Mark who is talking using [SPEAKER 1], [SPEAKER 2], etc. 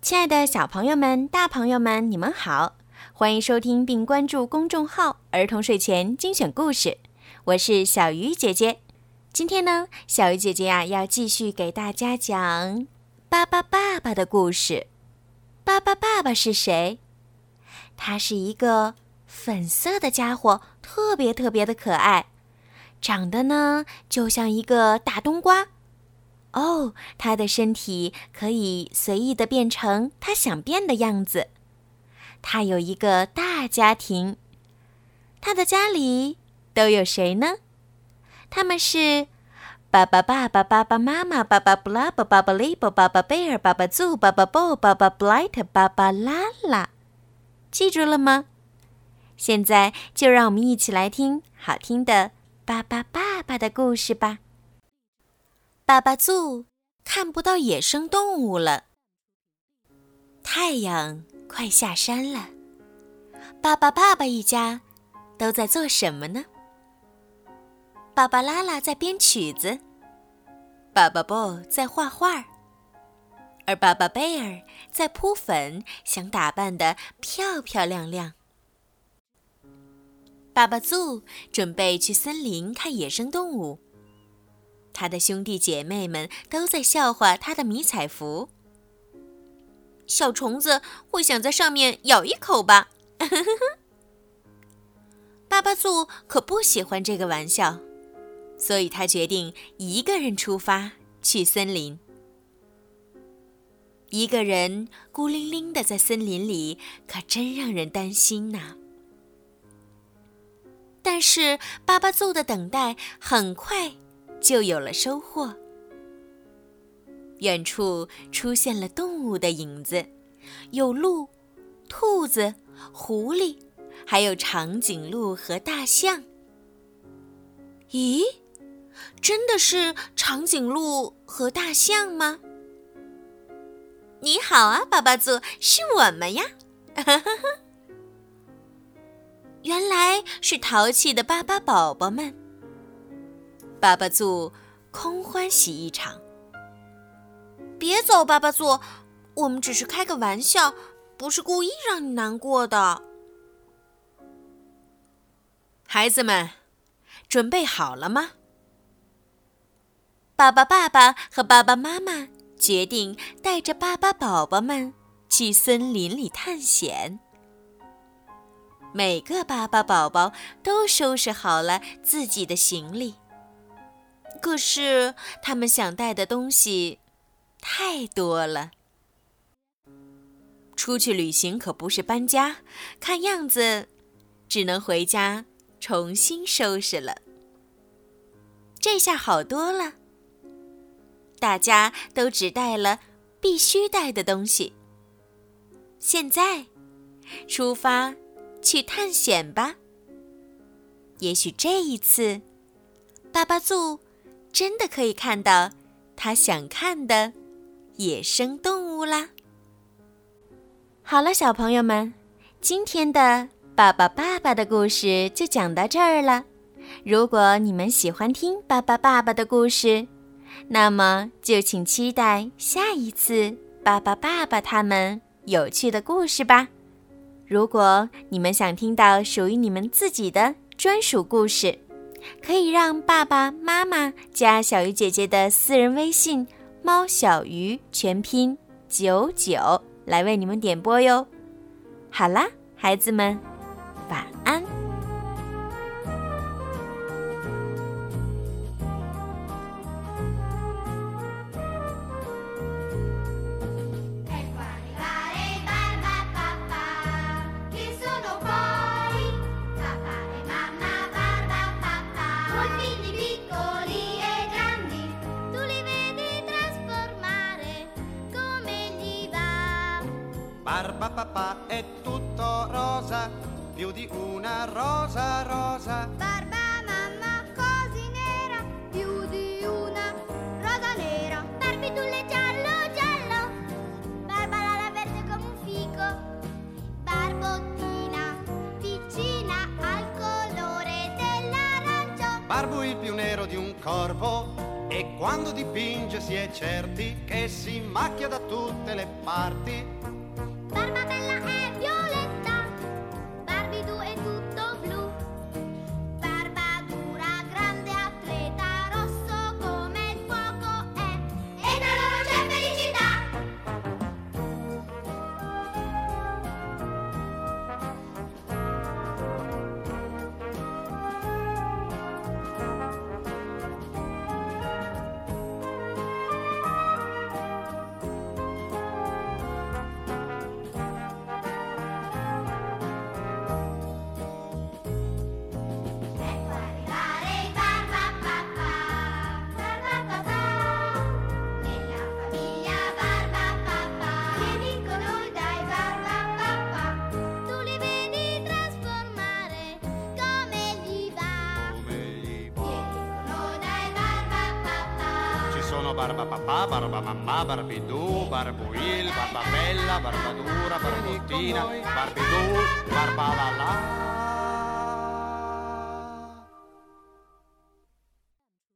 [SPEAKER 1] 亲爱的小朋友们、大朋友们，你们好！欢迎收听并关注公众号“儿童睡前精选故事”，我是小鱼姐姐。今天呢，小鱼姐姐呀要继续给大家讲巴巴爸爸的故事。巴巴爸爸是谁？他是一个粉色的家伙，特别特别的可爱，长得呢就像一个大冬瓜。哦，他的身体可以随意的变成他想变的样子。他有一个大家庭，他的家里都有谁呢？他们是爸爸、爸爸、爸爸妈妈、爸爸布拉、爸爸利伯、爸爸贝尔、爸爸祖、爸爸布、爸爸布莱特、爸爸拉拉。记住了吗？现在就让我们一起来听好听的巴巴爸爸的故事吧。爸爸祖看不到野生动物了。太阳快下山了，爸爸爸爸一家都在做什么呢？爸爸拉拉在编曲子，爸爸布在画画，而爸爸贝尔在铺粉，想打扮的漂漂亮亮。爸爸祖准备去森林看野生动物。他的兄弟姐妹们都在笑话他的迷彩服。小虫子会想在上面咬一口吧？巴巴祖可不喜欢这个玩笑，所以他决定一个人出发去森林。一个人孤零零的在森林里，可真让人担心呐。但是巴巴祖的等待很快。就有了收获。远处出现了动物的影子，有鹿、兔子、狐狸，还有长颈鹿和大象。咦，真的是长颈鹿和大象吗？你好啊，巴巴组，是我们呀！原来是淘气的巴巴宝宝们。巴巴祖空欢喜一场。别走，巴巴祖，我们只是开个玩笑，不是故意让你难过的。孩子们，准备好了吗？爸爸、爸爸和爸爸妈妈决定带着巴巴宝宝们去森林里探险。每个巴巴宝宝都收拾好了自己的行李。可是他们想带的东西太多了。出去旅行可不是搬家，看样子只能回家重新收拾了。这下好多了，大家都只带了必须带的东西。现在出发去探险吧。也许这一次，巴巴祖。真的可以看到他想看的野生动物啦！好了，小朋友们，今天的爸爸爸爸的故事就讲到这儿了。如果你们喜欢听爸爸爸爸的故事，那么就请期待下一次爸爸爸爸他们有趣的故事吧。如果你们想听到属于你们自己的专属故事，可以让爸爸妈妈加小鱼姐姐的私人微信“猫小鱼”全拼九九来为你们点播哟。好啦，孩子们，晚安。
[SPEAKER 2] Barba papà è tutto rosa, più di una rosa rosa.
[SPEAKER 3] Barba mamma così nera, più di una rosa nera. Barbitulle giallo giallo, barba l'ala verde come un fico. Barbottina vicina al colore dell'arancio.
[SPEAKER 2] Barbo il più nero di un corvo. E
[SPEAKER 3] quando dipinge si è certi che si macchia da tutte le parti Barba papá, barba Barbamamma, Barbidù, Barbuil, Barbabella, Barbadura, Barbottina, Barbidù, Barbalala.